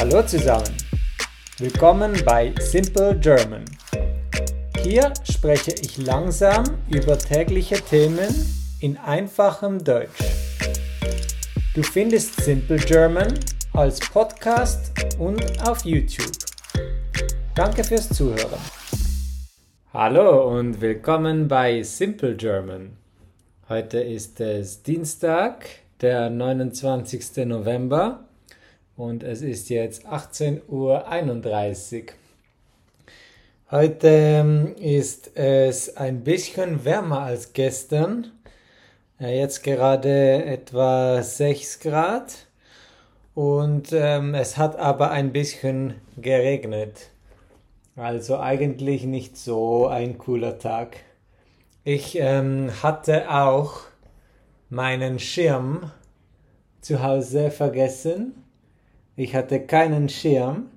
Hallo zusammen. Willkommen bei Simple German. Hier spreche ich langsam über tägliche Themen in einfachem Deutsch. Du findest Simple German als Podcast und auf YouTube. Danke fürs Zuhören. Hallo und willkommen bei Simple German. Heute ist es Dienstag, der 29. November und es ist jetzt 18.31 Uhr. Heute ähm, ist es ein bisschen wärmer als gestern. Jetzt gerade etwa 6 Grad und ähm, es hat aber ein bisschen geregnet. Also eigentlich nicht so ein cooler Tag. Ich ähm, hatte auch meinen Schirm zu Hause vergessen. Ich hatte keinen Schirm.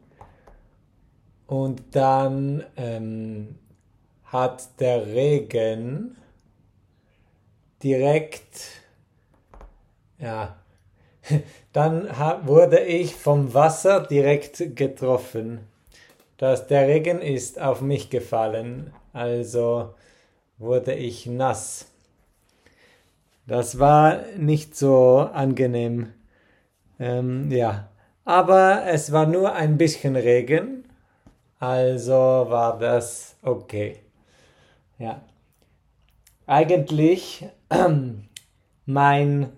Und dann ähm, hat der Regen direkt, ja, dann wurde ich vom Wasser direkt getroffen. Das, der Regen ist auf mich gefallen, also wurde ich nass. Das war nicht so angenehm. Ähm, ja, aber es war nur ein bisschen Regen, also war das okay. Ja. Eigentlich mein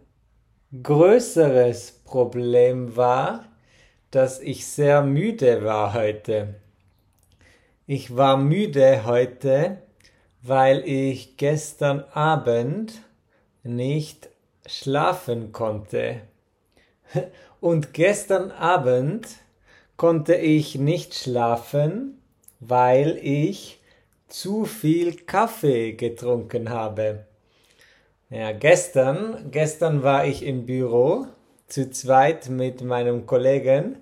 größeres Problem war, dass ich sehr müde war heute. Ich war müde heute, weil ich gestern Abend nicht schlafen konnte. Und gestern Abend konnte ich nicht schlafen, weil ich zu viel Kaffee getrunken habe. Ja, gestern, gestern war ich im Büro zu zweit mit meinem Kollegen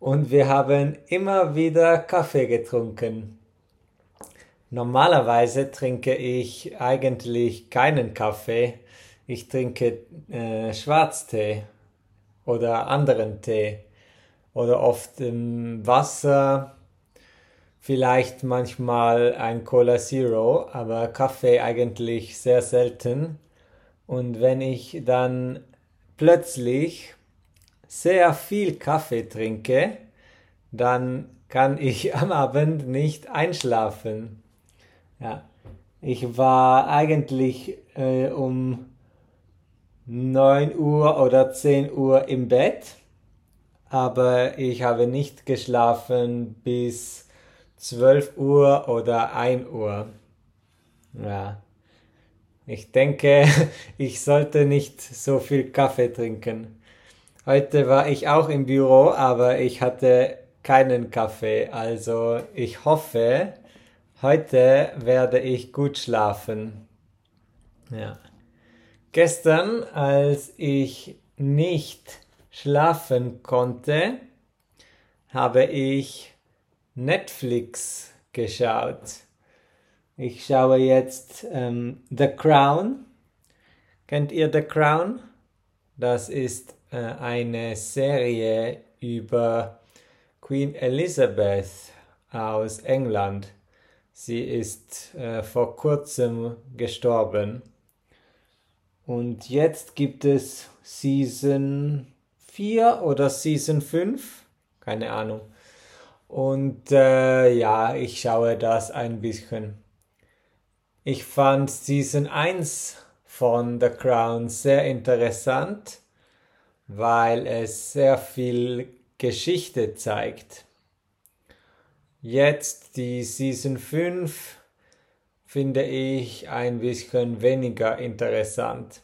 und wir haben immer wieder Kaffee getrunken. Normalerweise trinke ich eigentlich keinen Kaffee. Ich trinke äh, Schwarztee oder anderen Tee oder oft ähm, Wasser, vielleicht manchmal ein Cola Zero, aber Kaffee eigentlich sehr selten. Und wenn ich dann plötzlich sehr viel Kaffee trinke, dann kann ich am Abend nicht einschlafen. Ja, ich war eigentlich äh, um 9 Uhr oder 10 Uhr im Bett, aber ich habe nicht geschlafen bis 12 Uhr oder 1 Uhr. Ja. Ich denke, ich sollte nicht so viel Kaffee trinken. Heute war ich auch im Büro, aber ich hatte keinen Kaffee, also ich hoffe, Heute werde ich gut schlafen. Ja. Gestern, als ich nicht schlafen konnte, habe ich Netflix geschaut. Ich schaue jetzt ähm, The Crown. Kennt ihr The Crown? Das ist äh, eine Serie über Queen Elizabeth aus England. Sie ist äh, vor kurzem gestorben. Und jetzt gibt es Season 4 oder Season 5. Keine Ahnung. Und äh, ja, ich schaue das ein bisschen. Ich fand Season 1 von The Crown sehr interessant, weil es sehr viel Geschichte zeigt. Jetzt die Season 5 finde ich ein bisschen weniger interessant.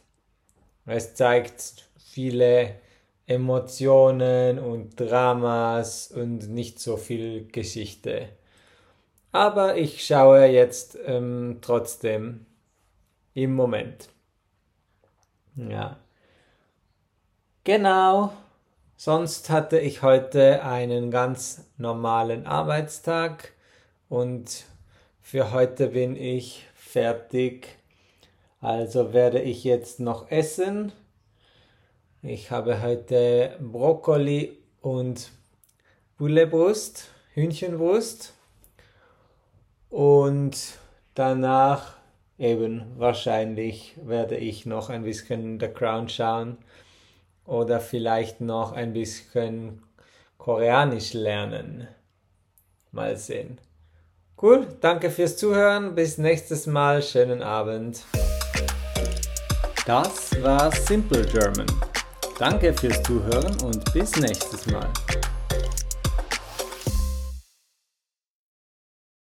Es zeigt viele Emotionen und Dramas und nicht so viel Geschichte. Aber ich schaue jetzt ähm, trotzdem im Moment. Ja. Genau. Sonst hatte ich heute einen ganz normalen Arbeitstag und für heute bin ich fertig. Also werde ich jetzt noch essen. Ich habe heute Brokkoli und Bullebrust, Hühnchenbrust und danach eben wahrscheinlich werde ich noch ein bisschen The Crown schauen oder vielleicht noch ein bisschen Koreanisch lernen. Mal sehen. Cool, danke fürs Zuhören. Bis nächstes Mal. Schönen Abend. Das war Simple German. Danke fürs Zuhören und bis nächstes Mal.